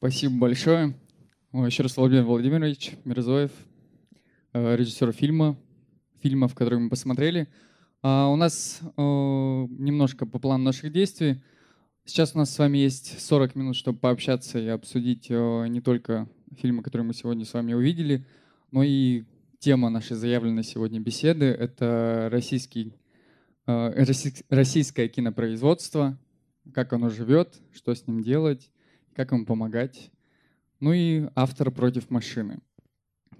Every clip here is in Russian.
Спасибо большое. Еще раз Владимир Владимирович Мирзоев, э, режиссер фильма, фильмов, которые мы посмотрели. А у нас э, немножко по плану наших действий. Сейчас у нас с вами есть 40 минут, чтобы пообщаться и обсудить э, не только фильмы, которые мы сегодня с вами увидели, но и тема нашей заявленной сегодня беседы — это российский, российское кинопроизводство, как оно живет, что с ним делать, как ему помогать. Ну и автор против машины.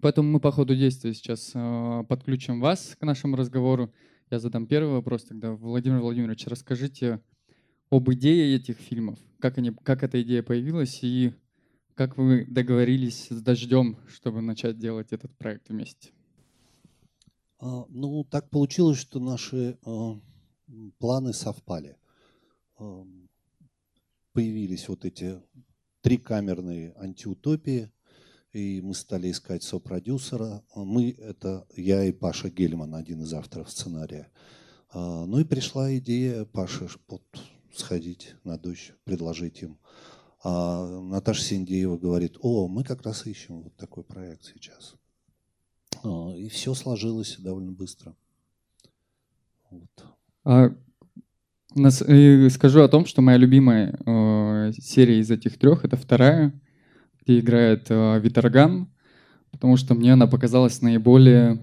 Поэтому мы по ходу действия сейчас э, подключим вас к нашему разговору. Я задам первый вопрос тогда. Владимир Владимирович, расскажите об идее этих фильмов, как, они, как эта идея появилась и как вы договорились с Дождем, чтобы начать делать этот проект вместе? А, ну, так получилось, что наши э, планы совпали. Э, появились вот эти трикамерные антиутопии, и мы стали искать сопродюсера. Мы – это я и Паша Гельман, один из авторов сценария. А, ну и пришла идея Паши вот, сходить на дождь, предложить им. А Наташа Синдеева говорит, о, мы как раз ищем вот такой проект сейчас. А, и все сложилось довольно быстро. Вот. А нас, э, скажу о том, что моя любимая э, серия из этих трех это вторая, где играет э, Виторган, потому что мне она показалась наиболее...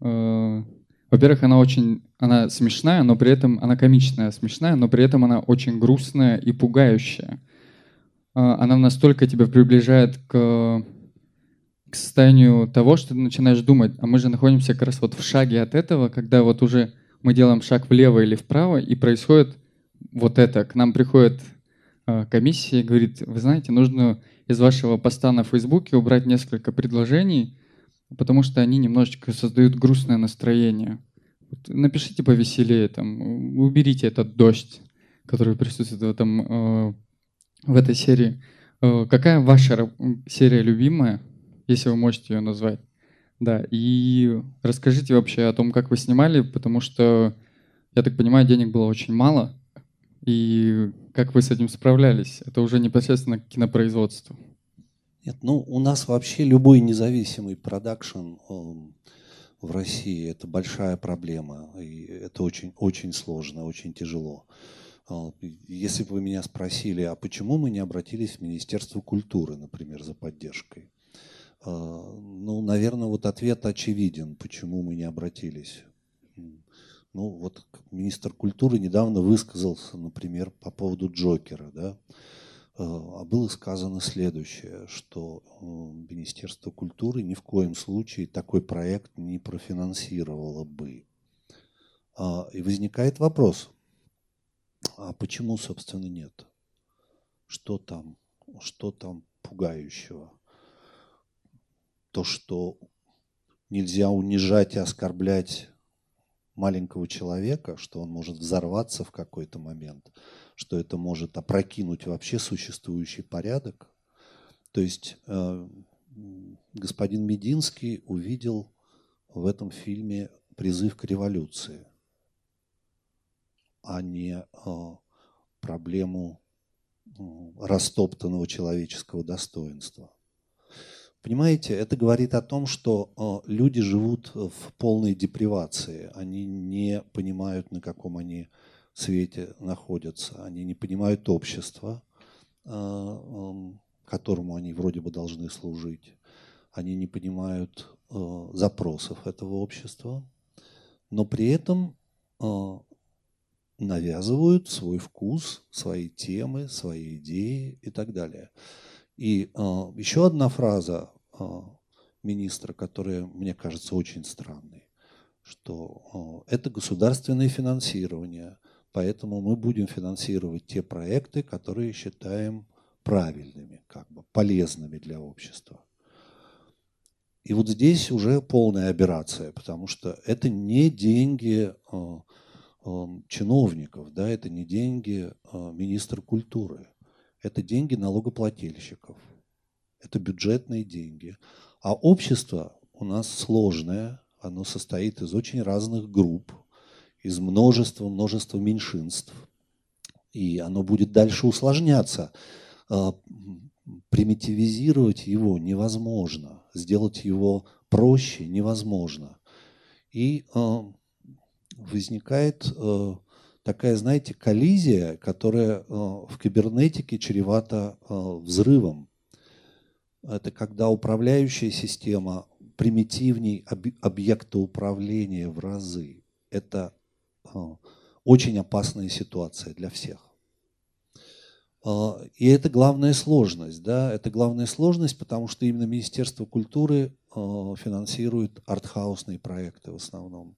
Э, во-первых, она очень она смешная, но при этом она комичная, смешная, но при этом она очень грустная и пугающая. Э, она настолько тебя приближает к, к состоянию того, что ты начинаешь думать, а мы же находимся как раз вот в шаге от этого, когда вот уже мы делаем шаг влево или вправо, и происходит вот это. К нам приходит э, комиссия и говорит, вы знаете, нужно из вашего поста на Фейсбуке убрать несколько предложений, потому что они немножечко создают грустное настроение. Напишите повеселее, там, уберите этот дождь, который присутствует в, этом, э, в этой серии. Э, какая ваша серия любимая, если вы можете ее назвать? Да, и расскажите вообще о том, как вы снимали, потому что, я так понимаю, денег было очень мало, и как вы с этим справлялись? Это уже непосредственно кинопроизводство. Нет, ну у нас вообще любой независимый продакшн в России это большая проблема, и это очень, очень сложно, очень тяжело. А, если бы вы меня спросили, а почему мы не обратились в Министерство культуры, например, за поддержкой? А, ну, наверное, вот ответ очевиден, почему мы не обратились. Ну, вот министр культуры недавно высказался, например, по поводу Джокера, да, а, а было сказано следующее, что э, Министерство культуры ни в коем случае такой проект не профинансировало бы. А, и возникает вопрос, а почему, собственно, нет? Что там, что там пугающего? То, что нельзя унижать и оскорблять маленького человека, что он может взорваться в какой-то момент, что это может опрокинуть вообще существующий порядок. То есть э, господин Мединский увидел в этом фильме призыв к революции, а не э, проблему растоптанного человеческого достоинства. Понимаете, это говорит о том, что э, люди живут в полной депривации. Они не понимают, на каком они свете находятся. Они не понимают общества, э, эм, которому они вроде бы должны служить. Они не понимают э, запросов этого общества. Но при этом навязывают свой вкус, свои темы, свои идеи и так далее. И еще одна фраза а, министра, которая, мне кажется, очень странной, что а, это государственное финансирование, поэтому мы будем финансировать те проекты, которые считаем правильными, как бы полезными для общества. И вот здесь уже полная операция, потому что это не деньги а, чиновников, да, это не деньги министра культуры, это деньги налогоплательщиков – это бюджетные деньги. А общество у нас сложное, оно состоит из очень разных групп, из множества, множества меньшинств. И оно будет дальше усложняться. А, примитивизировать его невозможно, сделать его проще невозможно. И э, возникает э, такая, знаете, коллизия, которая э, в кибернетике чревата э, взрывом. Это когда управляющая система примитивней об, объекта управления в разы. Это э, очень опасная ситуация для всех. И это главная сложность, да, это главная сложность, потому что именно Министерство культуры финансирует артхаусные проекты в основном.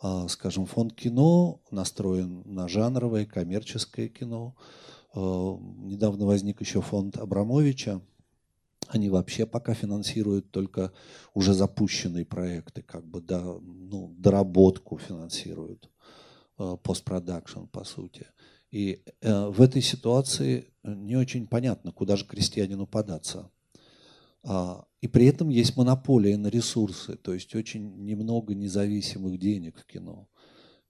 А, скажем, фонд кино настроен на жанровое, коммерческое кино. Недавно возник еще фонд Абрамовича. Они вообще пока финансируют только уже запущенные проекты, как бы до, ну, доработку финансируют, постпродакшн, по сути. И э, в этой ситуации не очень понятно, куда же крестьянину податься. А, и при этом есть монополия на ресурсы, то есть очень немного независимых денег в кино.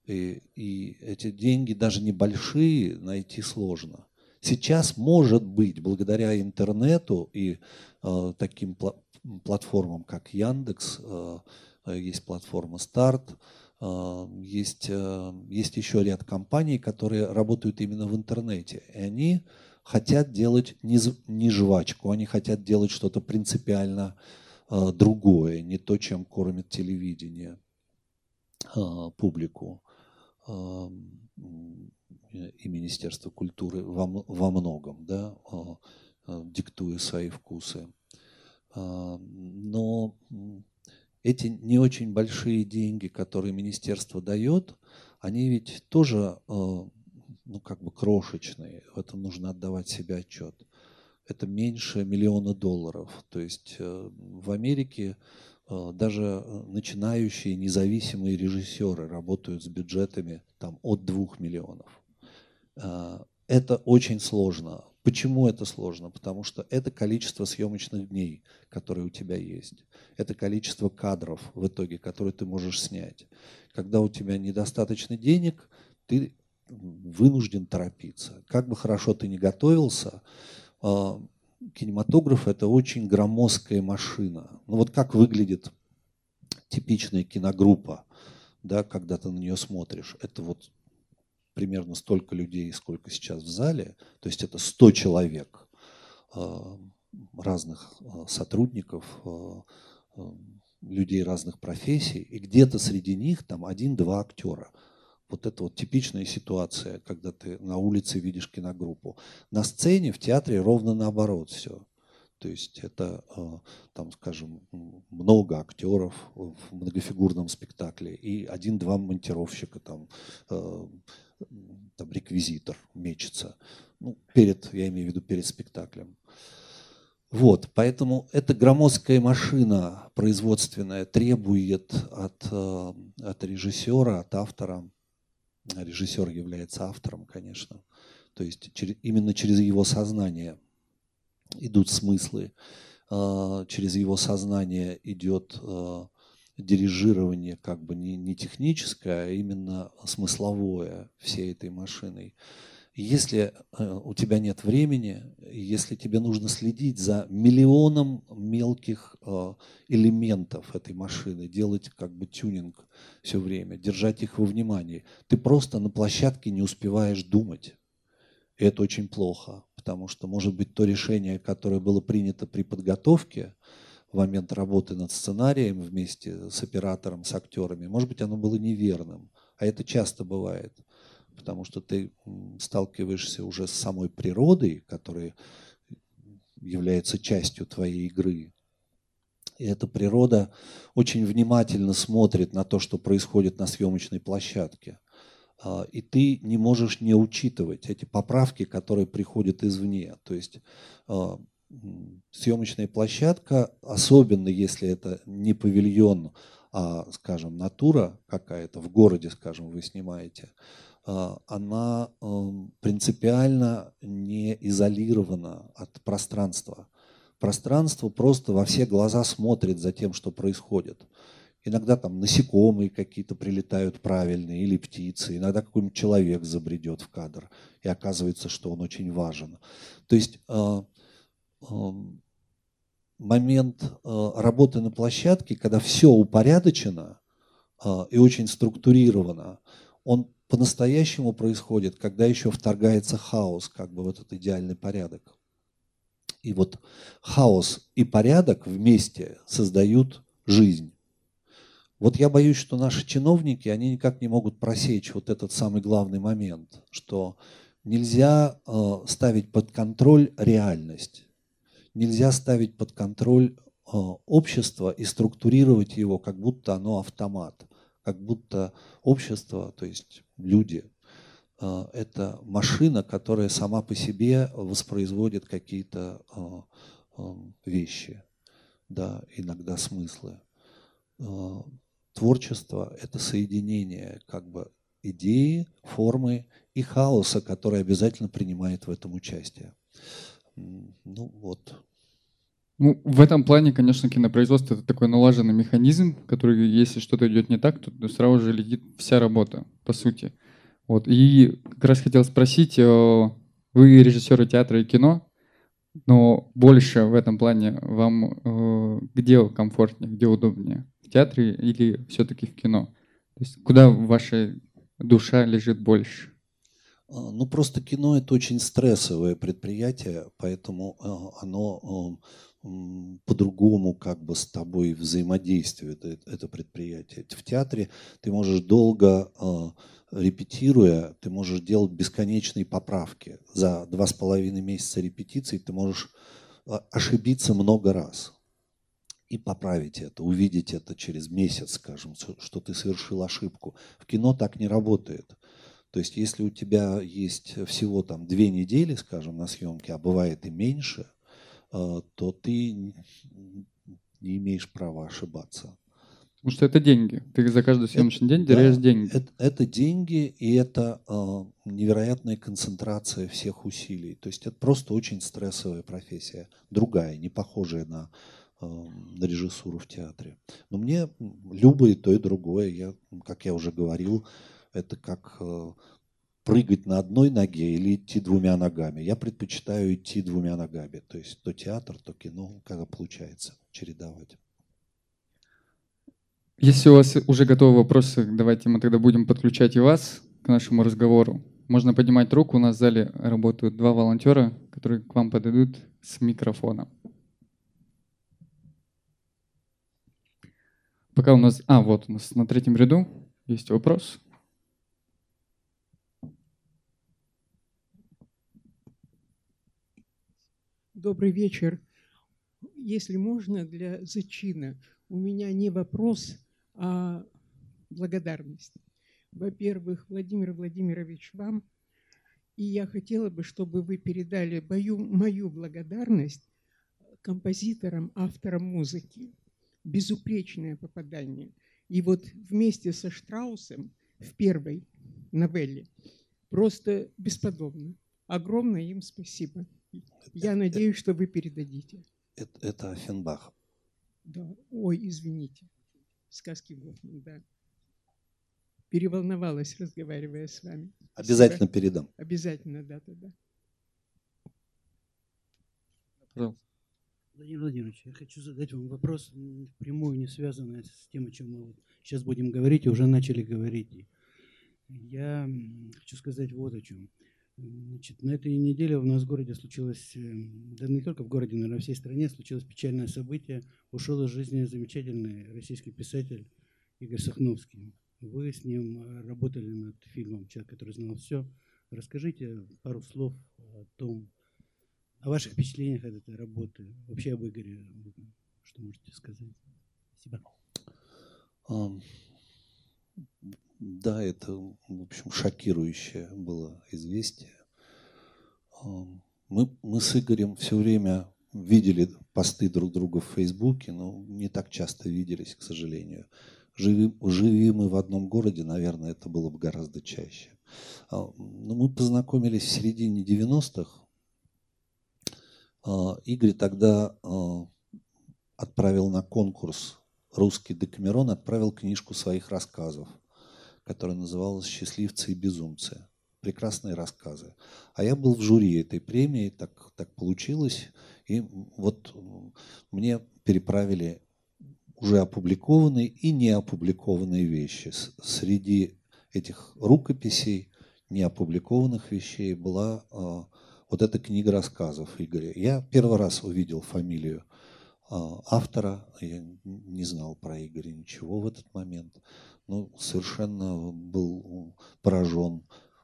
И, и эти деньги даже небольшие найти сложно. Сейчас, может быть, благодаря интернету и э, таким пла- платформам, как Яндекс, э, э есть платформа Старт, а, есть, э, есть еще ряд компаний, которые работают именно в интернете. И они хотят делать не, не жвачку, они хотят делать что-то принципиально а, другое, не то, чем кормит телевидение а, публику и Министерство культуры во, во многом, да, диктуя свои вкусы. Но эти не очень большие деньги, которые министерство дает, они ведь тоже, э, ну, как бы крошечные. В этом нужно отдавать себе отчет. Это меньше миллиона долларов. То есть э, в Америке э, даже начинающие независимые режиссеры работают с бюджетами там, от двух миллионов. Это очень сложно. Почему это сложно? Потому что это количество съемочных дней, которые у тебя есть. Это количество кадров в итоге, которые ты можешь снять. Когда у тебя недостаточно денег, ты вынужден торопиться. Как бы хорошо ты ни готовился, а, кинематограф – это очень громоздкая машина. Ну вот как выглядит типичная киногруппа, да, когда ты на нее смотришь. Это вот примерно столько людей, сколько сейчас в зале, то есть это 100 человек э, разных э, сотрудников, людей разных профессий, и где-то среди них там один-два актера. Вот это вот типичная ситуация, когда ты на улице видишь киногруппу. На сцене, в театре ровно наоборот все. То есть это, там, скажем, много актеров в многофигурном спектакле и один-два монтировщика, там, там реквизитор мечется. Ну, перед, я имею в виду перед спектаклем. Вот, поэтому эта громоздкая машина производственная требует от, э, от режиссера, от автора, режиссер является автором, конечно, то есть именно через его сознание идут смыслы, э, через его сознание идет э, дирижирование как бы не, не техническое, а именно смысловое всей этой машиной. Если э, у тебя нет времени, если тебе нужно следить за миллионом мелких э, элементов этой машины, делать как бы тюнинг все время, держать их во внимании, ты просто на площадке не успеваешь думать. И это очень плохо, потому что, может быть, то решение, которое было принято при подготовке, в момент работы над сценарием вместе с оператором, с актерами, может быть, оно было неверным. А это часто бывает, потому что ты сталкиваешься уже с самой природой, которая является частью твоей игры. И эта природа очень внимательно смотрит на то, что происходит на съемочной площадке. А, и ты не можешь не учитывать эти поправки, которые приходят извне. То есть а, съемочная площадка, особенно если это не павильон, а, скажем, натура какая-то, в городе, скажем, вы снимаете, она эм, принципиально не изолирована от пространства. Пространство просто во все глаза смотрит за тем, что происходит. Иногда там насекомые какие-то прилетают правильные, или птицы, иногда какой-нибудь человек забредет в кадр, и оказывается, что он очень важен. То есть а, момент работы на площадке, когда все упорядочено и очень структурировано, он по-настоящему происходит, когда еще вторгается хаос как бы в этот идеальный порядок. И вот хаос и порядок вместе создают жизнь. Вот я боюсь, что наши чиновники, они никак не могут просечь вот этот самый главный момент, что нельзя э, ставить под контроль реальность, нельзя ставить под контроль э, общество и структурировать его, как будто оно автомат, как будто общество, то есть люди, э, это машина, которая сама по себе воспроизводит какие-то вещи, да, иногда смыслы творчество – это соединение как бы идеи, формы и хаоса, который обязательно принимает в этом участие. Ну вот. Ну, в этом плане, конечно, кинопроизводство – это такой налаженный механизм, который, если что-то идет не так, то сразу же летит вся работа, по сути. Вот. И как раз хотел спросить, э, вы режиссеры театра и кино, но больше в этом плане вам э, где комфортнее, где удобнее? в театре или все-таки в кино? То есть куда ваша душа лежит больше? А, ну, просто кино – это очень стрессовое предприятие, поэтому а, оно по-другому как бы с тобой взаимодействует, э, это предприятие. В театре ты можешь долго а, репетируя, ты можешь делать бесконечные поправки. За два с половиной месяца репетиций ты можешь ошибиться много раз и поправить это, увидеть это через месяц, скажем, что ты совершил ошибку. В кино так не работает. То есть, если у тебя есть всего там две недели, скажем, на съемке, а бывает и меньше, э, то ты не имеешь права ошибаться. Потому что это деньги. Ты за каждый съемочный это, день теряешь да, деньги. Это, это деньги, и это э, невероятная концентрация всех усилий. То есть это просто очень стрессовая профессия. Другая, не похожая на на режиссуру в театре. Но мне любое то и другое. Я, как я уже говорил, это как э, прыгать на одной ноге или идти двумя ногами. Я предпочитаю идти двумя ногами. То есть то театр, то кино, когда получается чередовать. Если у вас уже готовы вопросы, давайте мы тогда будем подключать и вас к нашему разговору. Можно поднимать руку. У нас в зале работают два волонтера, которые к вам подойдут с микрофоном. Пока у нас... А, вот у нас на третьем ряду есть вопрос. Добрый вечер. Если можно, для зачина. У меня не вопрос, а благодарность. Во-первых, Владимир Владимирович, вам. И я хотела бы, чтобы вы передали мою, мою благодарность композиторам, авторам музыки безупречное попадание. И вот вместе со Штраусом в первой новелле просто бесподобно. Огромное им спасибо. Я надеюсь, что вы передадите. Это, это Фенбах. Да. Ой, извините. Сказки Гофман, да. Переволновалась, разговаривая с вами. Обязательно Спасибо. передам. Обязательно, да, да, да. Пожалуйста. Владимир Владимирович, я хочу задать вам вопрос, прямую не связанный с тем, о чем мы вот сейчас будем говорить, и уже начали говорить. Я хочу сказать вот о чем. Значит, на этой неделе у нас в городе случилось, э, да не только в городе, но и во всей стране случилось печальное событие. Ушел из жизни замечательный российский писатель Игорь Сахновский. Вы с ним работали над фильмом «Человек, который знал все». Расскажите пару слов о том, о ваших впечатлениях от этой работы, вообще об Игоре, что можете сказать? Спасибо. Да, это, в общем, шокирующее было известие. Мы, мы с Игорем все время видели посты друг друга в Фейсбуке, но не так часто виделись, к сожалению. Живи, живи мы в одном городе, наверное, это было бы гораздо чаще. Но мы познакомились в середине 90-х, а, Игорь тогда а, отправил на конкурс русский Декамерон, отправил книжку своих рассказов, которая называлась «Счастливцы и безумцы». прекрасные рассказы. А я был в жюри этой премии, так, так получилось. И вот мне переправили уже опубликованные и не опубликованные вещи. Среди этих рукописей неопубликованных вещей была э, вот эта книга рассказов Игоря. Я первый раз увидел фамилию э, автора, я не знал про Игоря ничего в этот момент, но совершенно был поражен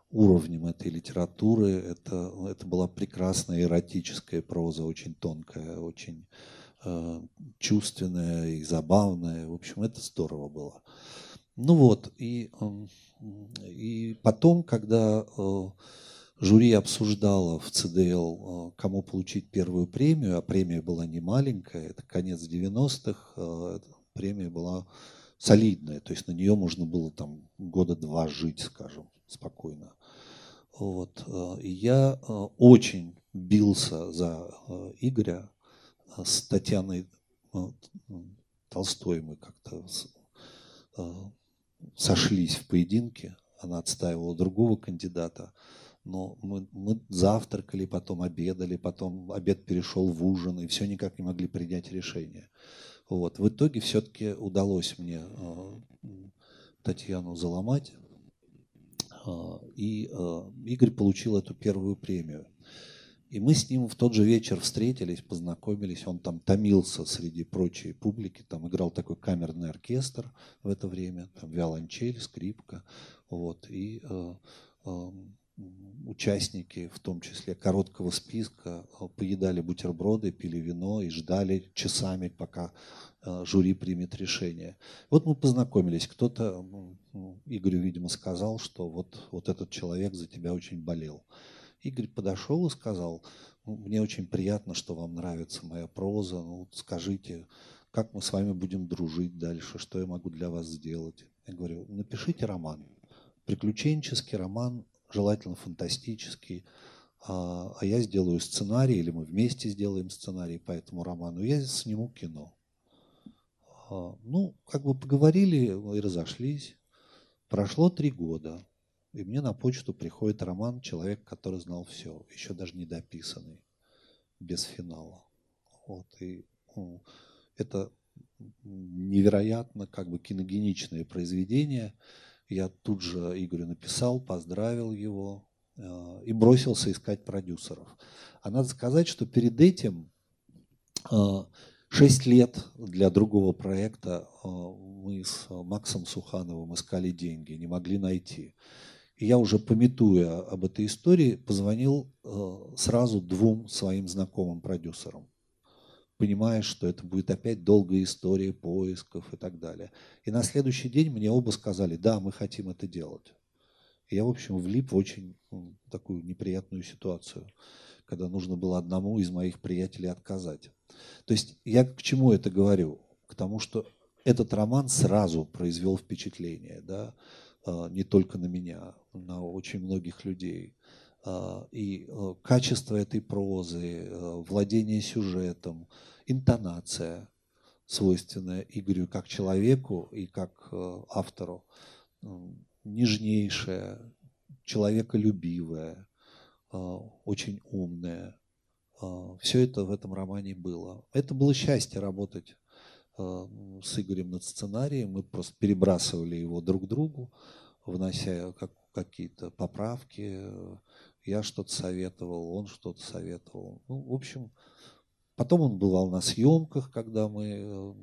уровнем этой литературы. Это, это была прекрасная эротическая проза, очень тонкая, очень э, чувственная и забавная. В общем, это здорово было. Ну вот, и, и потом, когда э, жюри обсуждало в ЦДЛ, э, кому получить первую премию, а премия была не маленькая, это конец 90-х, э, премия была солидная, то есть на нее можно было там года два жить, скажем, спокойно. Вот. И я очень бился за Игоря с Татьяной Толстой мы как-то сошлись в поединке, она отстаивала другого кандидата, но мы, мы завтракали, потом обедали, потом обед перешел в ужин, и все никак не могли принять решение. Вот. В итоге все-таки удалось мне э, Татьяну заломать, э, и э, Игорь получил эту первую премию. И мы с ним в тот же вечер встретились, познакомились. Он там томился среди прочей публики. Там играл такой камерный оркестр в это время. Там виолончель, скрипка. Вот. И участники, в том числе короткого списка, э, поедали бутерброды, пили вино и ждали часами, пока э, жюри примет решение. Вот мы познакомились. Кто-то Игорю, видимо, сказал, что вот, вот этот человек за тебя очень болел. Игорь подошел и сказал, ну, мне очень приятно, что вам нравится моя проза, ну, скажите, как мы с вами будем дружить дальше, что я могу для вас сделать. Я говорю, напишите роман, приключенческий роман, желательно фантастический, а, а я сделаю сценарий, или мы вместе сделаем сценарий по этому роману, я сниму кино. А, ну, как бы поговорили и разошлись. Прошло три года. И мне на почту приходит роман «Человек, который знал все», еще даже не дописанный, без финала. Вот, и ну, это невероятно как бы киногеничное произведение. Я тут же Игорю написал, поздравил его э, и бросился искать продюсеров. А надо сказать, что перед этим э, 6 лет для другого проекта э, мы с Максом Сухановым искали деньги, не могли найти. И я уже пометуя об этой истории, позвонил э, сразу двум своим знакомым продюсерам, понимая, что это будет опять долгая история поисков и так далее. И на следующий день мне оба сказали, да, мы хотим это делать. И я, в общем, влип в очень такую неприятную ситуацию, когда нужно было одному из моих приятелей отказать. То есть я к чему это говорю? К тому, что этот роман сразу произвел впечатление. Да? А, не только на меня, на очень многих людей. А, и а, качество этой прозы, владение сюжетом, интонация, свойственная Игорю как человеку и как автору, нежнейшая, человеколюбивая, очень умная. Все это в этом романе было. Это было счастье работать Э, с Игорем над сценарием. Мы просто перебрасывали его друг другу, внося как, какие-то поправки. Я что-то советовал, он что-то советовал. Ну, в общем, потом он бывал на съемках, когда мы э,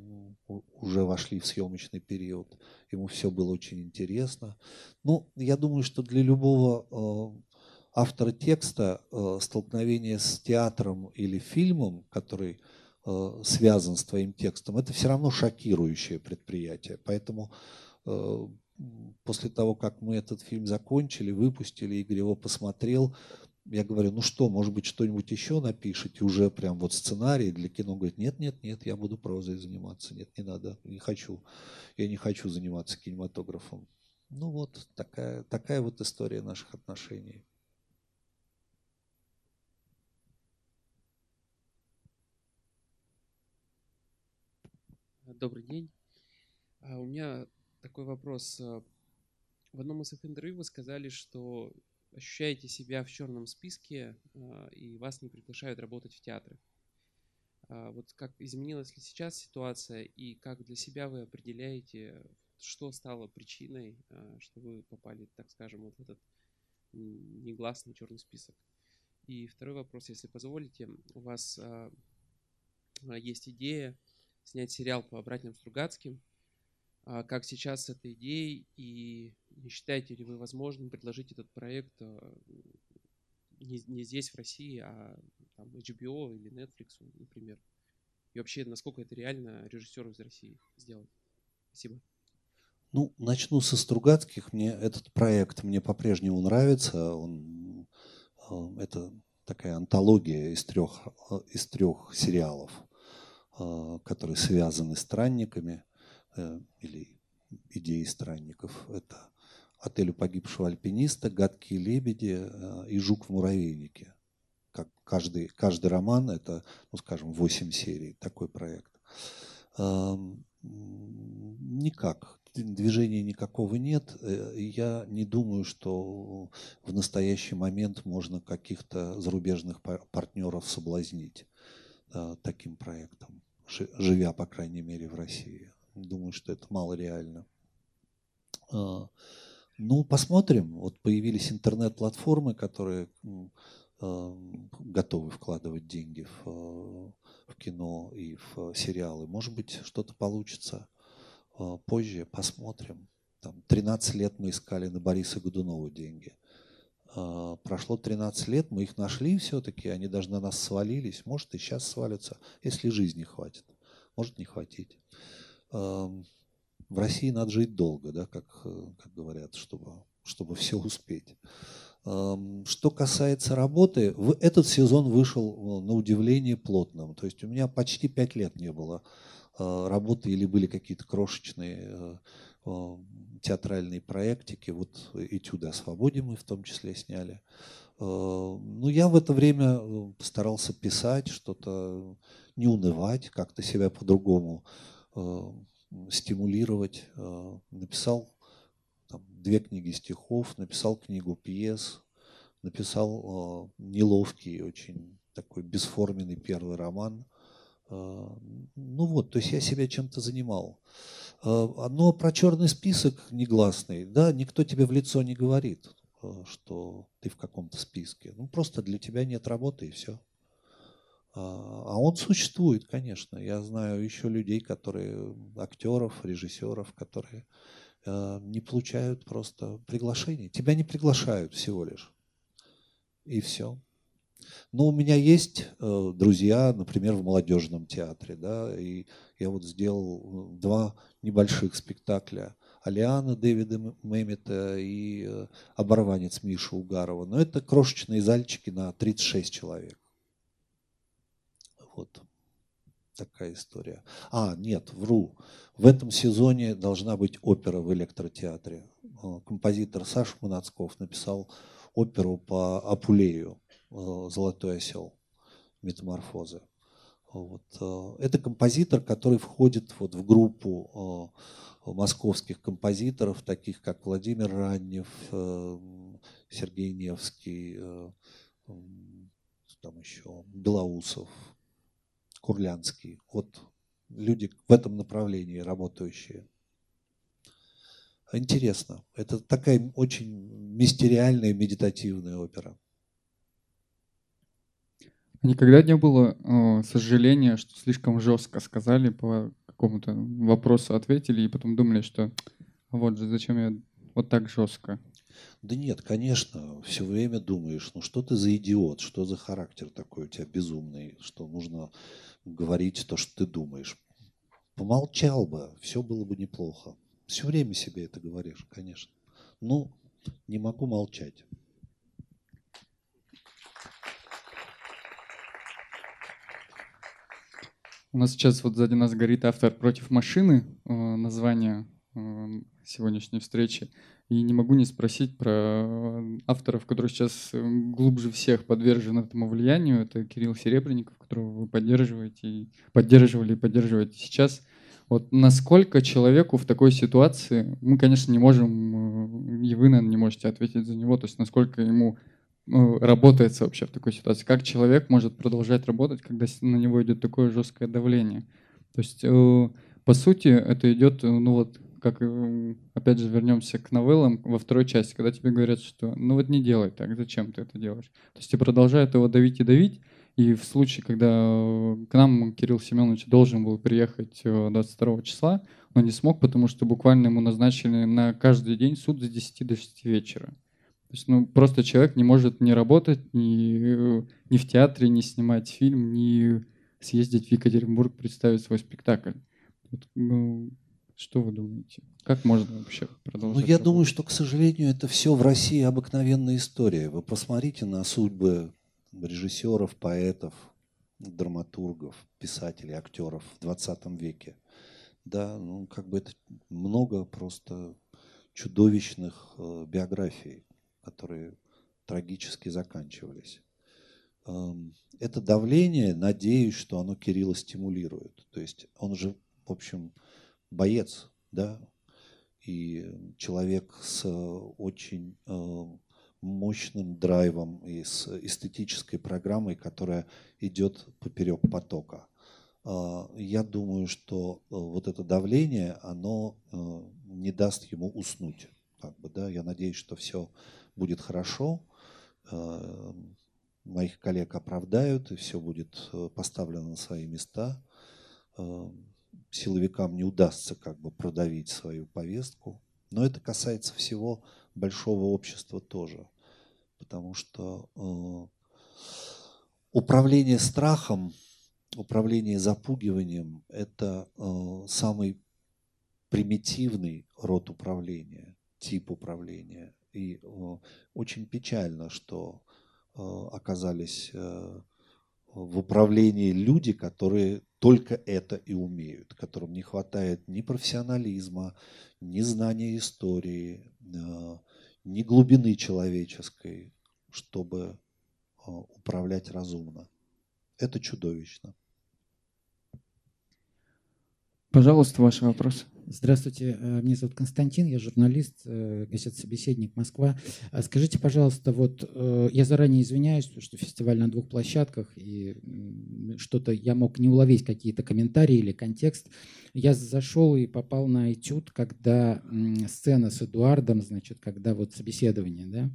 уже вошли в съемочный период. Ему все было очень интересно. Ну, я думаю, что для любого э, автора текста столкновение с театром или фильмом, который Э, связан с твоим текстом, это все равно шокирующее предприятие. Поэтому э, после того, как мы этот фильм закончили, выпустили, Игорь его посмотрел, я говорю, ну что, может быть, что-нибудь еще напишите, уже прям вот сценарий для кино. Он говорит, нет, нет, нет, я буду прозой заниматься. Нет, не надо, не хочу. Я не хочу заниматься кинематографом. Ну вот, такая, такая вот история наших отношений. Добрый день. А у меня такой вопрос. В одном из интервью вы сказали, что ощущаете себя в черном списке, а, и вас не приглашают работать в театры. А, вот как изменилась ли сейчас ситуация, и как для себя вы определяете, что стало причиной, а, что вы попали, так скажем, вот в этот негласный черный список? И второй вопрос, если позволите, у вас есть идея снять сериал по братьям Стругацким. Как сейчас с этой идеей и не считаете ли вы возможным предложить этот проект э, не, не здесь, в России, а там, HBO или Netflix, например? И вообще, насколько это реально режиссеру из России сделать? Спасибо. Ну, начну со Стругацких. Мне этот проект мне по-прежнему нравится. Он, э, это такая антология из трех, э, из трех сериалов, которые связаны с странниками или идеей странников. Это отелю погибшего альпиниста, гадкие лебеди э, и жук в муравейнике. Как каждый, каждый роман это, ну скажем, 8 серий, такой проект. Эм, никак. Движения никакого нет. Э, я не думаю, что в настоящий момент можно каких-то зарубежных партнеров соблазнить э, таким проектом, живя, по крайней мере, в России. Думаю, что это мало реально. Ну, посмотрим. Вот появились интернет-платформы, которые э, готовы вкладывать деньги в, в кино и в сериалы. Может быть, что-то получится э, позже. Посмотрим. Там 13 лет мы искали на Бориса Годунова деньги. Прошло 13 лет, мы их нашли все-таки, они даже на нас свалились. Может, и сейчас свалятся, если жизни хватит. Может, не хватить. В России надо жить долго, да, как, э, как говорят, чтобы, чтобы все успеть. Что касается работы, этот сезон вышел э, на удивление плотным. То есть у меня почти пять лет не было э, работы или были какие-то крошечные театральные проектики. Вот «Этюды о свободе» мы в том числе сняли. Ну, я в это время старался писать, что-то не унывать, как-то себя по-другому стимулировать. Э, написал там, две книги стихов, написал книгу пьес, написал э, неловкий, очень такой бесформенный первый роман. Э, ну вот, то есть я себя чем-то занимал. Но про черный список негласный, да, никто тебе в лицо не говорит, что ты в каком-то списке. Ну просто для тебя нет работы и все. А, а он существует, конечно. Я знаю еще людей, которые, актеров, режиссеров, которые э, не получают просто приглашений. Тебя не приглашают всего лишь. И все. Но у меня есть э, друзья, например, в молодежном театре, да, и я вот сделал э, два небольших спектакля Алиана Дэвида Мэмета и Оборванец Миша Угарова. Но это крошечные зальчики на 36 человек. Вот такая история. А, нет, вру. В этом сезоне должна быть опера в электротеатре. Э, композитор Саша Манацков написал оперу по Апулею э, «Золотой осел. Метаморфозы». Вот. Э, это композитор, который входит вот в группу московских композиторов, таких как Владимир Раннев, Сергей Невский, там еще Белоусов, Курлянский. Вот люди в этом направлении работающие. Интересно. Это такая очень мистериальная, медитативная опера. Никогда не было э, сожаления, что слишком жестко сказали по какому-то вопросу, ответили, и потом думали, что вот же зачем я вот так жестко. Да нет, конечно, все время думаешь, ну что ты за идиот, что за характер такой у тебя безумный, что нужно говорить то, что ты думаешь. Помолчал бы, все было бы неплохо. Все время себе это говоришь, конечно. Ну, не могу молчать. У нас сейчас вот сзади нас горит автор против машины, э, название э, сегодняшней встречи. И не могу не спросить про э, авторов, которые сейчас э, глубже всех подвержены этому влиянию. Это Кирилл Серебренников, которого вы поддерживаете, поддерживали и поддерживаете сейчас. Вот насколько человеку в такой ситуации, мы, конечно, не можем, э, и вы, наверное, не можете ответить за него, то есть насколько ему работается вообще в такой ситуации, как человек может продолжать работать, когда на него идет такое жесткое давление. То есть, по сути, это идет, ну вот, как, опять же, вернемся к новеллам во второй части, когда тебе говорят, что ну вот не делай так, зачем ты это делаешь? То есть, и продолжают его давить и давить, и в случае, когда э, к нам Кирилл Семенович должен был приехать 22 э, числа, он не смог, потому что буквально ему назначили на каждый день суд с 10 до 6 вечера. То есть, ну, просто человек не может не работать, ни, э, ни в театре, ни снимать фильм, ни съездить в Екатеринбург, представить свой спектакль. Вот, ну, что вы думаете? Как можно вообще продолжать? Ну, я работать? думаю, что, к сожалению, это все в России обыкновенная история. Вы посмотрите на судьбы режиссеров, поэтов, драматургов, писателей, актеров в 20 веке. Да, ну как бы это много просто чудовищных э, биографий, которые трагически заканчивались. Эм, это давление, надеюсь, что оно Кирилла стимулирует. То есть он же, в общем, боец, да, и человек с очень э, мощным драйвом и с эстетической программой, которая идет поперек потока. А, я думаю, что э, вот это давление, оно э, не даст ему уснуть. Как бы, да? Я надеюсь, что все будет хорошо, э, моих коллег оправдают, и все будет поставлено на свои места. Силовикам не удастся как бы продавить свою повестку. Но это касается всего большого общества тоже потому что э, управление страхом, управление запугиванием – это э, самый примитивный род управления, тип управления. И э, очень печально, что э, оказались э, в управлении люди, которые только это и умеют, которым не хватает ни профессионализма, ни знания истории, э, ни глубины человеческой, чтобы а, управлять разумно. Это чудовищно. Пожалуйста, ваш вопрос. Здравствуйте, э, меня зовут Константин, я журналист, э, газета-собеседник Москва. А скажите, пожалуйста, вот э, я заранее извиняюсь, что фестиваль на двух площадках, и что-то я мог не уловить какие-то комментарии или контекст. Я зашел и попал на этюд, когда сцена с Эдуардом, значит, когда вот собеседование, да,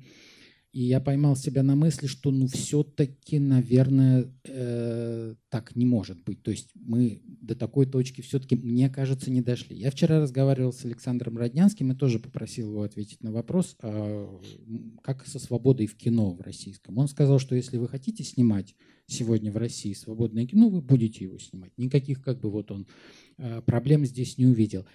и я поймал себя на мысли, что ну все-таки, наверное, э, так не может быть. То есть мы до такой точки все-таки, мне кажется, не дошли. Я вчера разговаривал с Александром Роднянским и тоже попросил его ответить на вопрос, а как со свободой в кино в российском. Он сказал, что если вы хотите снимать сегодня в России свободное кино, вы будете его снимать. Никаких как бы вот он э, проблем здесь не увидел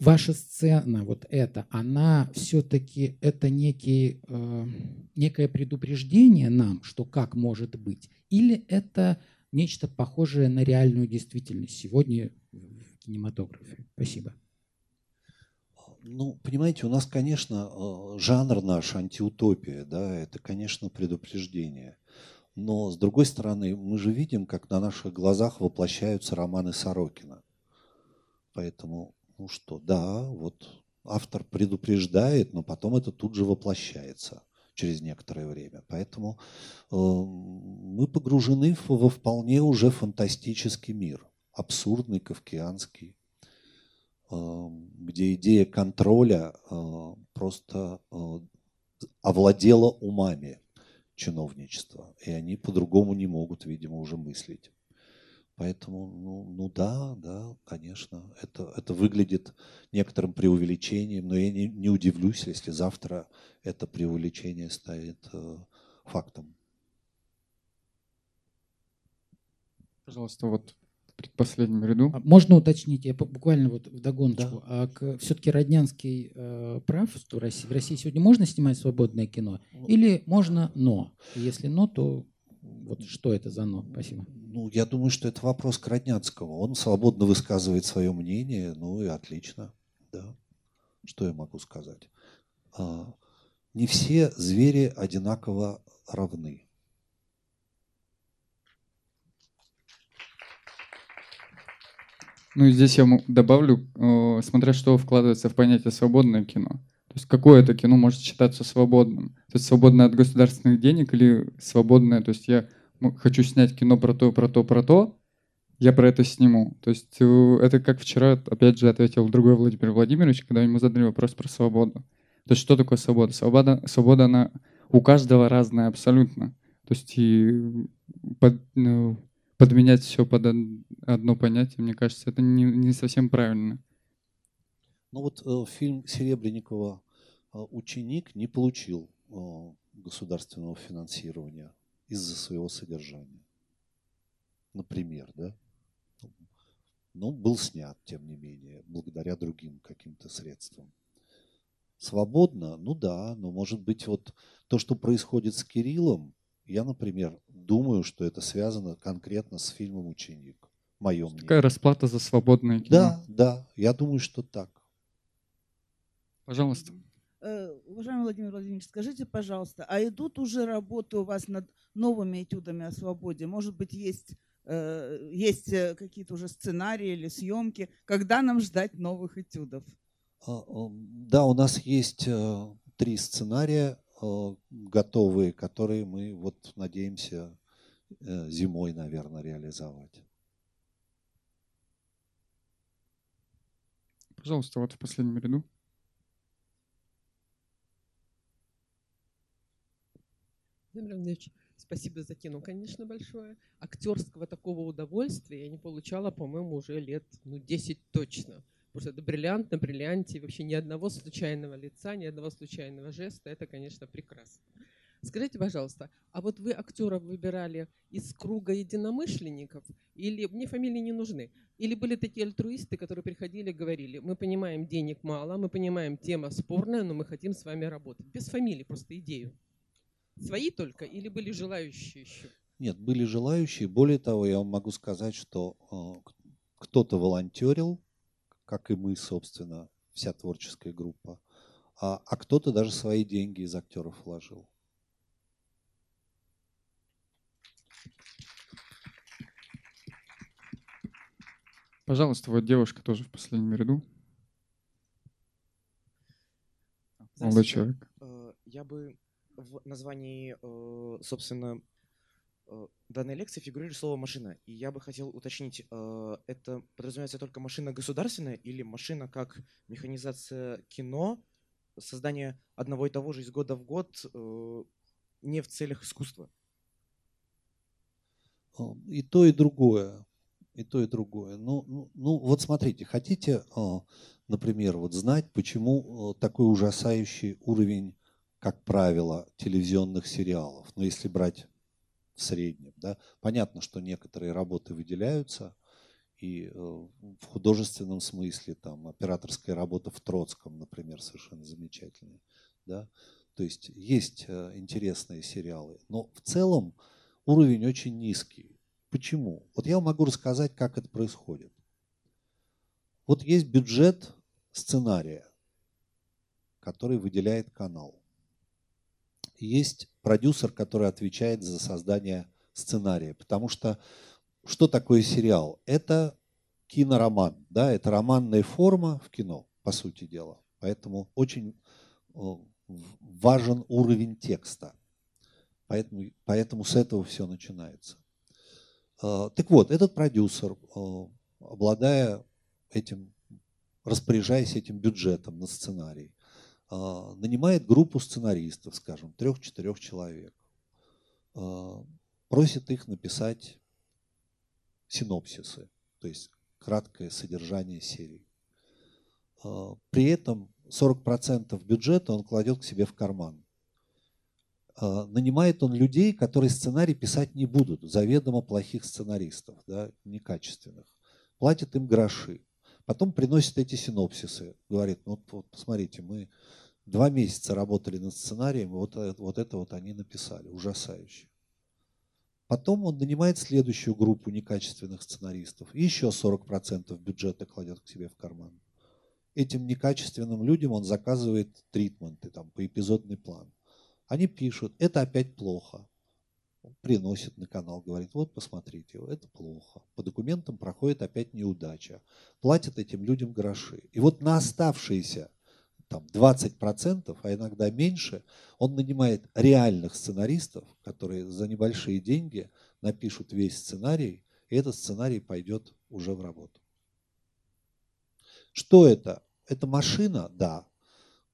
ваша сцена, вот эта, она все-таки это некий, э, некое предупреждение нам, что как может быть, или это нечто похожее на реальную действительность сегодня в кинематографе? Спасибо. Ну, понимаете, у нас, конечно, э, жанр наш антиутопия, да, это, конечно, предупреждение. Но, с другой стороны, мы же видим, как на наших глазах воплощаются романы Сорокина. Поэтому ну что, да, вот автор предупреждает, но потом это тут же воплощается через некоторое время. Поэтому э, мы погружены в, во вполне уже фантастический мир, абсурдный, кавкианский, э, где идея контроля э, просто э, овладела умами чиновничества, и они по-другому не могут, видимо, уже мыслить. Поэтому, ну, ну да, да, конечно, это, это выглядит некоторым преувеличением, но я не, не удивлюсь, если завтра это преувеличение станет э, фактом. Пожалуйста, вот в предпоследнем ряду. А можно уточнить, я буквально вот в догоночку. Да. А все-таки Роднянский э, прав, что в России, в России сегодня можно снимать свободное кино? Или можно но? Если но, то вот что это за но? Спасибо. Ну, я думаю, что это вопрос к Родняцкому. Он свободно высказывает свое мнение, ну и отлично. Да. Что я могу сказать? А, не все звери одинаково равны. Ну и здесь я добавлю, э, смотря что вкладывается в понятие свободное кино. То есть какое это кино может считаться свободным? То есть свободное от государственных денег или свободное, то есть я хочу снять кино про то, про то, про то, я про это сниму. То есть э, это как вчера, опять же, ответил другой Владимир Владимирович, когда ему задали вопрос про свободу. То есть что такое свобода? Свобода, свобода она у каждого разная абсолютно. То есть и под, ну, подменять все под одно понятие, мне кажется, это не, не совсем правильно. Ну вот э, фильм Серебренникова э, «Ученик» не получил э, государственного финансирования из-за своего содержания. Например, да? Ну, был снят, тем не менее, благодаря другим каким-то средствам. Свободно? Ну да, но может быть вот то, что происходит с Кириллом, я, например, думаю, что это связано конкретно с фильмом «Ученик». Мое мнение. Какая расплата за свободное кино? Да, да, я думаю, что так. Пожалуйста. Э, уважаемый Владимир Владимирович, скажите, пожалуйста, а идут уже работы у вас над новыми этюдами о свободе? Может быть, есть, э, есть э, какие-то уже сценарии или съемки? Когда нам ждать новых этюдов? А, да, у нас есть три сценария готовые, которые мы вот надеемся зимой, наверное, реализовать. Пожалуйста, вот в последнем ряду. Владимир Владимирович, спасибо за кино, конечно, большое. Актерского такого удовольствия я не получала, по-моему, уже лет ну, 10 точно. Потому что это бриллиант на бриллианте, вообще ни одного случайного лица, ни одного случайного жеста. Это, конечно, прекрасно. Скажите, пожалуйста, а вот вы актеров выбирали из круга единомышленников, или мне фамилии не нужны, или были такие альтруисты, которые приходили и говорили, мы понимаем, денег мало, мы понимаем, тема спорная, но мы хотим с вами работать. Без фамилии, просто идею. Свои только или были желающие еще? Нет, были желающие. Более того, я вам могу сказать, что э, кто-то волонтерил, как и мы, собственно, вся творческая группа, а, а кто-то даже свои деньги из актеров вложил. Пожалуйста, вот девушка тоже в последнем ряду. Молодой человек. Э, я бы в названии, э, собственно, э, данной лекции фигурирует слово «машина». И я бы хотел уточнить, э, это подразумевается только машина государственная или машина как механизация кино, создание одного и того же из года в год не в целях искусства? И то, и другое. И то, и другое. Ну, ну, ну вот смотрите, хотите, например, вот знать, почему такой ужасающий уровень как правило, телевизионных сериалов. Но если брать в среднем, да, понятно, что некоторые работы выделяются, и э, в художественном смысле там операторская работа в Троцком, например, совершенно замечательная, да, то есть есть э, интересные сериалы, но в целом уровень очень низкий. Почему? Вот я могу рассказать, как это происходит. Вот есть бюджет сценария, который выделяет канал есть продюсер, который отвечает за создание сценария. Потому что что такое сериал? Это кинороман, да, это романная форма в кино, по сути дела. Поэтому очень важен уровень текста. Поэтому, поэтому с этого все начинается. А, так вот, этот продюсер, обладая этим, распоряжаясь этим бюджетом на сценарий, нанимает группу сценаристов, скажем, трех-четырех человек, а, просит их написать синопсисы, то есть краткое содержание серии. А, при этом 40% бюджета он кладет к себе в карман. Нанимает он людей, которые сценарий писать не будут, заведомо плохих сценаристов, да, некачественных. Платит им гроши. Потом приносит эти синопсисы. Говорит, ну вот, посмотрите, мы Два месяца работали над сценарием, и вот, э, вот это вот они написали, ужасающе. Потом он нанимает следующую группу некачественных сценаристов, и еще 40% бюджета кладет к себе в карман. Этим некачественным людям он заказывает тритменты, там, по эпизодный план. Они пишут, это опять плохо. Приносит на канал, говорит, вот посмотрите, это плохо. По документам проходит опять неудача. Платят этим людям гроши. И вот на оставшиеся там 20%, а иногда меньше, он нанимает реальных сценаристов, которые за небольшие деньги напишут весь сценарий, и этот сценарий пойдет уже в работу. Что это? Это машина, да,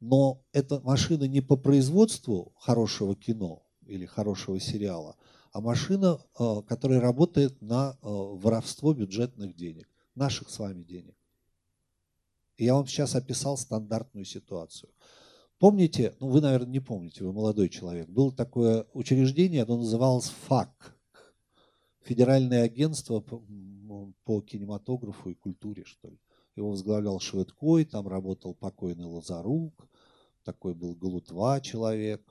но это машина не по производству хорошего кино или хорошего сериала, а машина, э, которая работает на э, воровство бюджетных денег, наших с вами денег. И я вам сейчас описал стандартную ситуацию. Помните, ну вы, наверное, не помните, вы молодой человек, было такое учреждение, оно называлось ФАК, Федеральное агентство по, кинематографу и культуре, что ли. Его возглавлял Шведкой, там работал покойный Лазарук, такой был Галутва человек.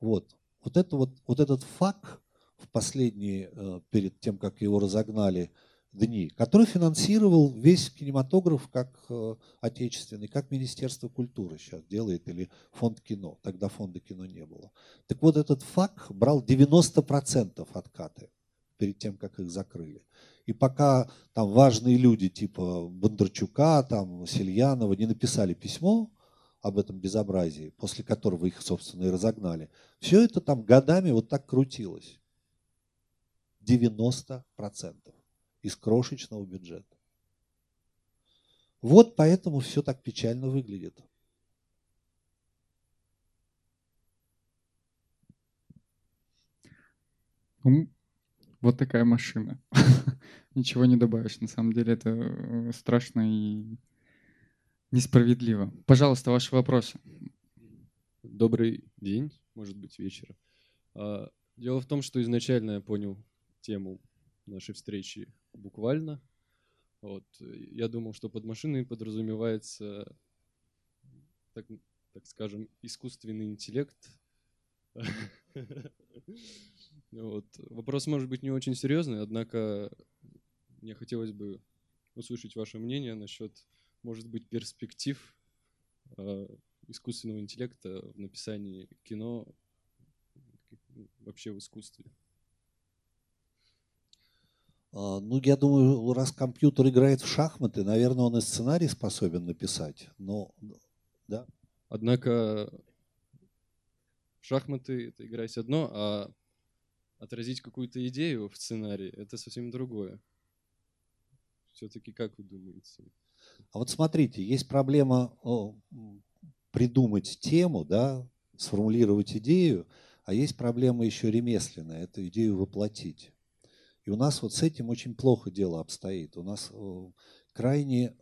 Вот. Вот, это вот, вот этот ФАК в последние, э, перед тем, как его разогнали, дни, который финансировал весь кинематограф как э, отечественный, как Министерство культуры сейчас делает, или фонд кино. Тогда фонда кино не было. Так вот, этот ФАК брал 90% откаты перед тем, как их закрыли. И пока там важные люди типа Бондарчука, там, Сельянова не написали письмо об этом безобразии, после которого их, собственно, и разогнали, все это там годами вот так крутилось. 90% из крошечного бюджета. Вот поэтому все так печально выглядит. Вот такая машина. Ничего не добавишь. На самом деле это э, страшно и несправедливо. Пожалуйста, ваши вопросы. Добрый день, может быть, вечер. А, дело в том, что изначально я понял тему нашей встречи буквально. Вот. Я думал, что под машиной подразумевается, так, так скажем, искусственный интеллект. Вот. Вопрос может быть не очень серьезный, однако мне хотелось бы услышать ваше мнение насчет, может быть, перспектив э, искусственного интеллекта в написании кино, вообще в искусстве. А, ну, я думаю, раз компьютер играет в шахматы, наверное, он и сценарий способен написать. Но, да. Однако шахматы – это играть одно, а отразить какую-то идею в сценарии – это совсем другое. Все-таки как вы думаете? А вот смотрите, есть проблема придумать тему, да, сформулировать идею, а есть проблема еще ремесленная – эту идею воплотить. И у нас вот с этим очень плохо дело обстоит. У нас крайне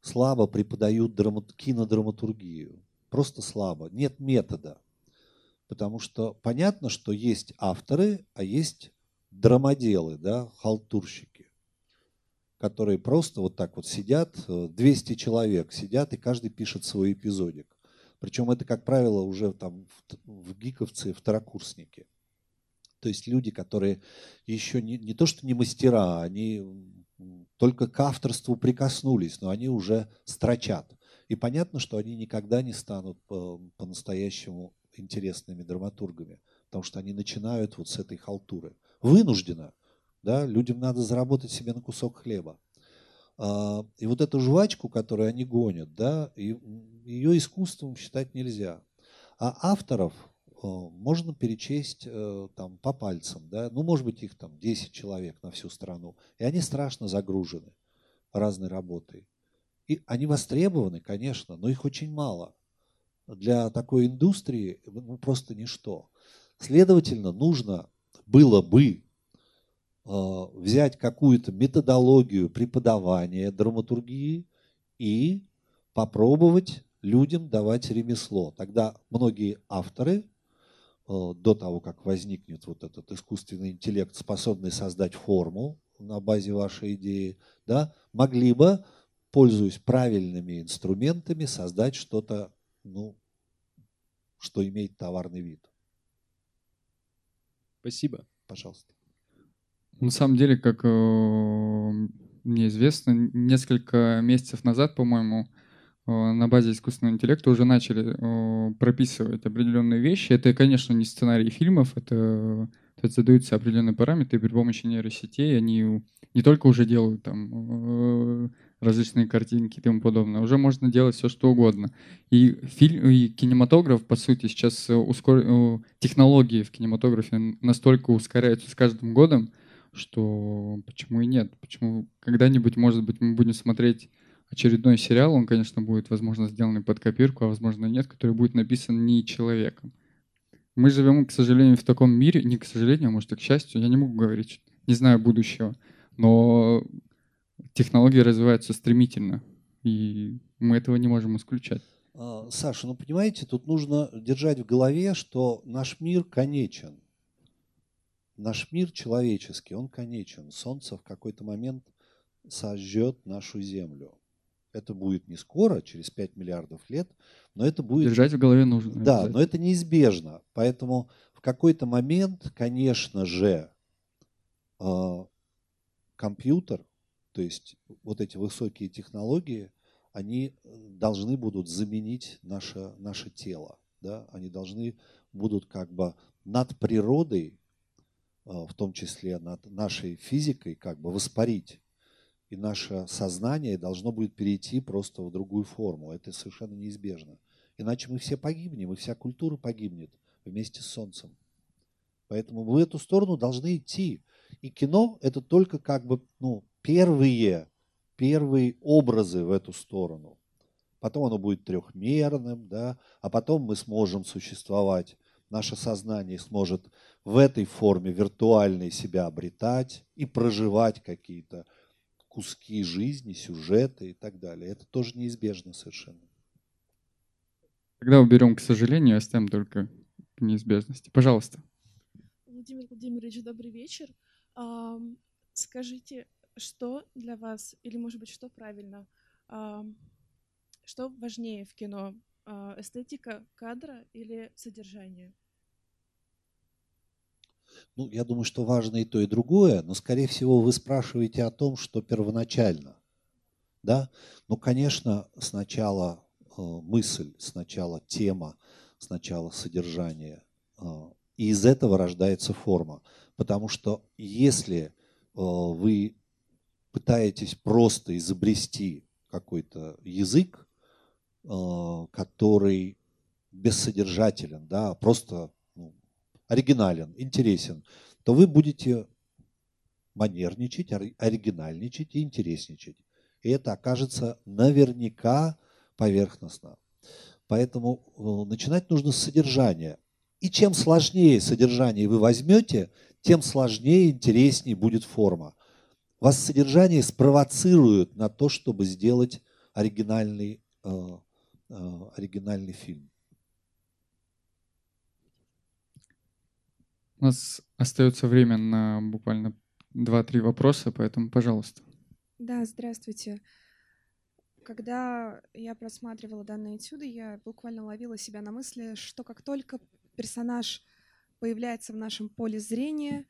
слабо преподают кинодраматургию. Просто слабо. Нет метода. Потому что понятно, что есть авторы, а есть драмоделы, да, халтурщики, которые просто вот так вот сидят, 200 э, человек сидят, и каждый пишет свой эпизодик. Причем это, как правило, уже там в, гиковцы второкурсники. То есть люди, которые еще не, не то что не мастера, они только к авторству прикоснулись, но они уже строчат. И понятно, что они никогда не станут по-настоящему интересными драматургами, потому что они начинают вот с этой халтуры. Вынужденно. Да? Людям надо заработать себе на кусок хлеба. А, и вот эту жвачку, которую они гонят, да, ее искусством считать нельзя. А авторов Э, можно перечесть э, там по пальцам, да, ну, может быть, их там 10 человек на всю страну, и они страшно загружены разной работой. И они востребованы, конечно, но их очень мало. Для такой индустрии ну, просто ничто. Следовательно, нужно было бы взять какую-то методологию преподавания драматургии и попробовать людям давать ремесло. Тогда многие авторы Э, до того, как возникнет вот этот искусственный интеллект, способный создать форму на базе вашей идеи, да, могли бы, пользуясь правильными инструментами, создать что-то, ну, что имеет товарный вид. Спасибо. Пожалуйста. На самом деле, как э, мне известно, несколько месяцев назад, по-моему, Э, на базе искусственного интеллекта уже начали э, прописывать определенные вещи. Это, конечно, не сценарии фильмов, это, То есть задаются определенные параметры, и при помощи нейросетей они не только уже делают там э, различные картинки и тому подобное, уже можно делать все, что угодно. И, фильм, и кинематограф, по сути, сейчас ускор... Технологии в кинематографе настолько ускоряются с каждым годом, что почему и нет? Почему когда-нибудь, может быть, мы будем смотреть очередной сериал, он, конечно, будет, возможно, сделанный под копирку, а возможно, нет, который будет написан не человеком. Мы живем, к сожалению, в таком мире, не к сожалению, а может и к счастью, я не могу говорить, не знаю будущего, но технологии развиваются стремительно, и мы этого не можем исключать. А, Саша, ну понимаете, тут нужно держать в голове, что наш мир конечен. Наш мир человеческий, он конечен. Солнце в какой-то момент сожжет нашу Землю. Это будет не скоро, через 5 миллиардов лет, но это будет... Держать в голове нужно. Да, но это неизбежно. Поэтому в какой-то момент, конечно же, а, компьютер, то есть вот эти высокие технологии, они должны будут заменить наше, наше тело. Да? Они должны будут как бы над природой, в том числе над нашей физикой, как бы воспарить и наше сознание должно будет перейти просто в другую форму. Это совершенно неизбежно. Иначе мы все погибнем, и вся культура погибнет вместе с Солнцем. Поэтому мы в эту сторону должны идти. И кино – это только как бы ну, первые, первые образы в эту сторону. Потом оно будет трехмерным, да, а потом мы сможем существовать, наше сознание сможет в этой форме виртуальной себя обретать и проживать какие-то куски жизни, сюжеты и так далее. Это тоже неизбежно совершенно. Тогда уберем, к сожалению, оставим только к неизбежности. Пожалуйста. Владимир Владимирович, добрый вечер. Скажите, что для вас, или может быть, что правильно, что важнее в кино, а, эстетика кадра или содержание? Ну, я думаю, что важно и то, и другое, но, скорее всего, вы спрашиваете о том, что первоначально. Да? Ну, конечно, сначала э, мысль, сначала тема, сначала содержание. Э, и из этого рождается форма. Потому что если э, вы пытаетесь просто изобрести какой-то язык, э, который бессодержателен, да, просто оригинален, интересен, то вы будете манерничать, оригинальничать и интересничать. И это окажется наверняка поверхностно. Поэтому э, начинать нужно с содержания. И чем сложнее содержание вы возьмете, тем сложнее и интереснее будет форма. Вас содержание спровоцирует на то, чтобы сделать оригинальный, э, э, оригинальный фильм. У нас остается время на буквально 2-3 вопроса, поэтому, пожалуйста. Да, здравствуйте. Когда я просматривала данные этюды, я буквально ловила себя на мысли, что как только персонаж появляется в нашем поле зрения,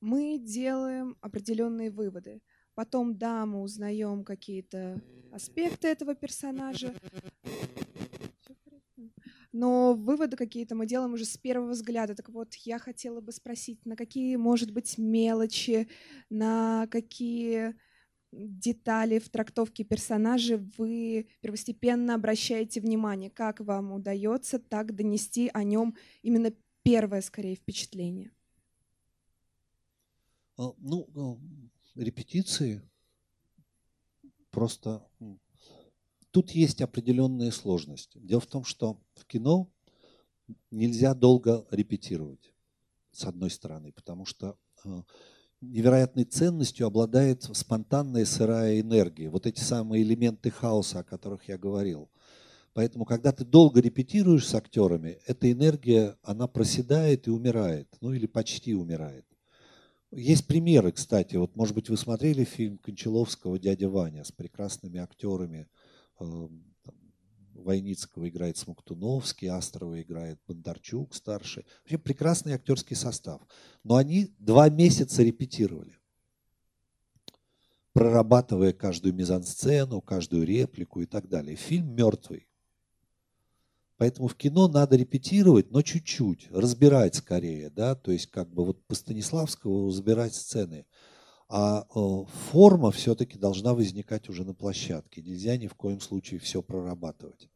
мы делаем определенные выводы. Потом, да, мы узнаем какие-то аспекты этого персонажа, но выводы какие-то мы делаем уже с первого взгляда. Так вот, я хотела бы спросить, на какие, может быть, мелочи, на какие детали в трактовке персонажа вы первостепенно обращаете внимание? Как вам удается так донести о нем именно первое, скорее, впечатление? А, ну, а, репетиции просто Тут есть определенные сложности. Дело в том, что в кино нельзя долго репетировать, с одной стороны, потому что э, невероятной ценностью обладает спонтанная сырая энергия, вот эти самые элементы хаоса, о которых я говорил. Поэтому, когда ты долго репетируешь с актерами, эта энергия, она проседает и умирает, ну или почти умирает. Есть примеры, кстати, вот, может быть, вы смотрели фильм Кончаловского «Дядя Ваня» с прекрасными актерами – Войницкого играет Смоктуновский, Астрова играет Бондарчук старший. Вообще прекрасный актерский состав. Но они два месяца репетировали, прорабатывая каждую мизансцену, каждую реплику и так далее. Фильм мертвый. Поэтому в кино надо репетировать, но чуть-чуть, разбирать скорее, да, то есть как бы вот по Станиславскому разбирать сцены. А э, форма все-таки должна возникать уже на площадке. Нельзя ни в коем случае все прорабатывать.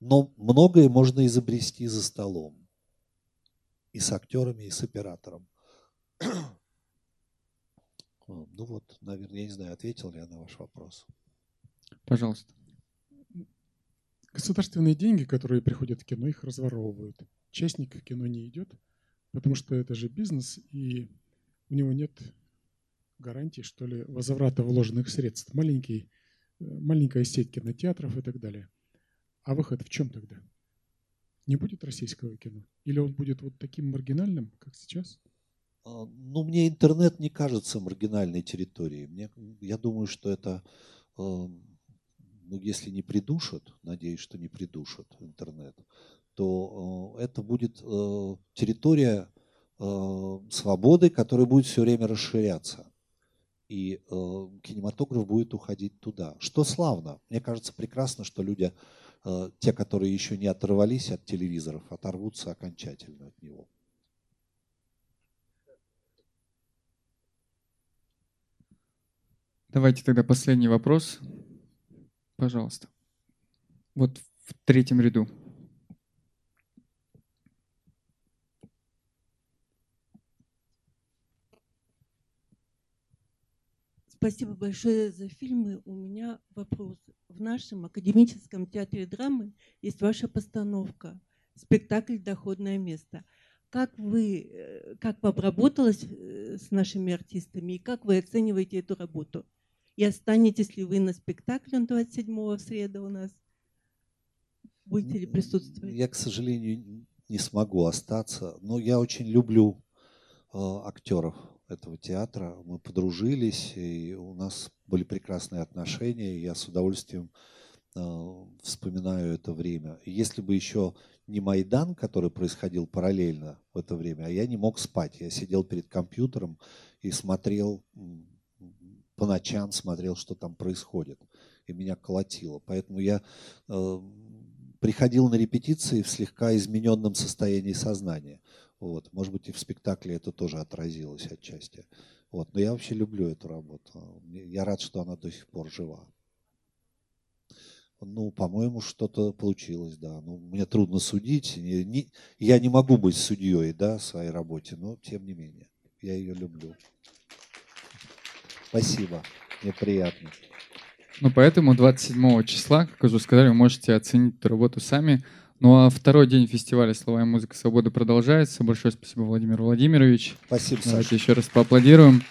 Но многое можно изобрести за столом. И с актерами, и с оператором. Ну вот, наверное, я не знаю, ответил ли я на ваш вопрос. Пожалуйста. Государственные деньги, которые приходят в кино, их разворовывают. Частник в кино не идет, потому что это же бизнес, и у него нет гарантии, что ли, возврата вложенных средств. Маленький, э, маленькая сеть кинотеатров и так далее. А выход в чем тогда? Не будет российского кино? Или он будет вот таким маргинальным, как сейчас? А, ну, мне интернет не кажется маргинальной территорией. Мне, я думаю, что это, э, ну, если не придушат, надеюсь, что не придушат интернет, то э, это будет территория свободы, которая будет все время расширяться. И кинематограф будет уходить туда. Что славно. Мне кажется прекрасно, что люди, те, которые еще не оторвались от телевизоров, оторвутся окончательно от него. Давайте тогда последний вопрос. Пожалуйста. Вот в третьем ряду. Спасибо большое за фильмы. У меня вопрос. В нашем академическом театре драмы есть ваша постановка «Спектакль «Доходное место». Как вы, э, как работалось э, с нашими артистами и как вы оцениваете эту работу? И останетесь ли вы на спектакле 27-го в среду у нас? Будете ли присутствовать? Я, к сожалению, не смогу остаться, но я очень люблю э, актеров этого театра. Мы подружились, и у нас были прекрасные отношения. И я с удовольствием э, вспоминаю это время. Если бы еще не Майдан, который происходил параллельно в это время, а я не мог спать. Я сидел перед компьютером и смотрел по ночам смотрел, что там происходит. И меня колотило. Поэтому я э, приходил на репетиции в слегка измененном состоянии сознания. Вот. Может быть, и в спектакле это тоже отразилось отчасти. Вот. Но я вообще люблю эту работу. Я рад, что она до сих пор жива. Ну, по-моему, что-то получилось, да. Ну, мне трудно судить. Не, не, я не могу быть судьей, да, в своей работе, но тем не менее, я ее люблю. Спасибо, мне приятно. Ну, поэтому 27 числа, как уже сказали, вы можете оценить эту работу сами. Ну а второй день фестиваля «Слова и музыка свободы» продолжается. Большое спасибо, Владимир Владимирович. Спасибо, Давайте Саша. еще раз поаплодируем.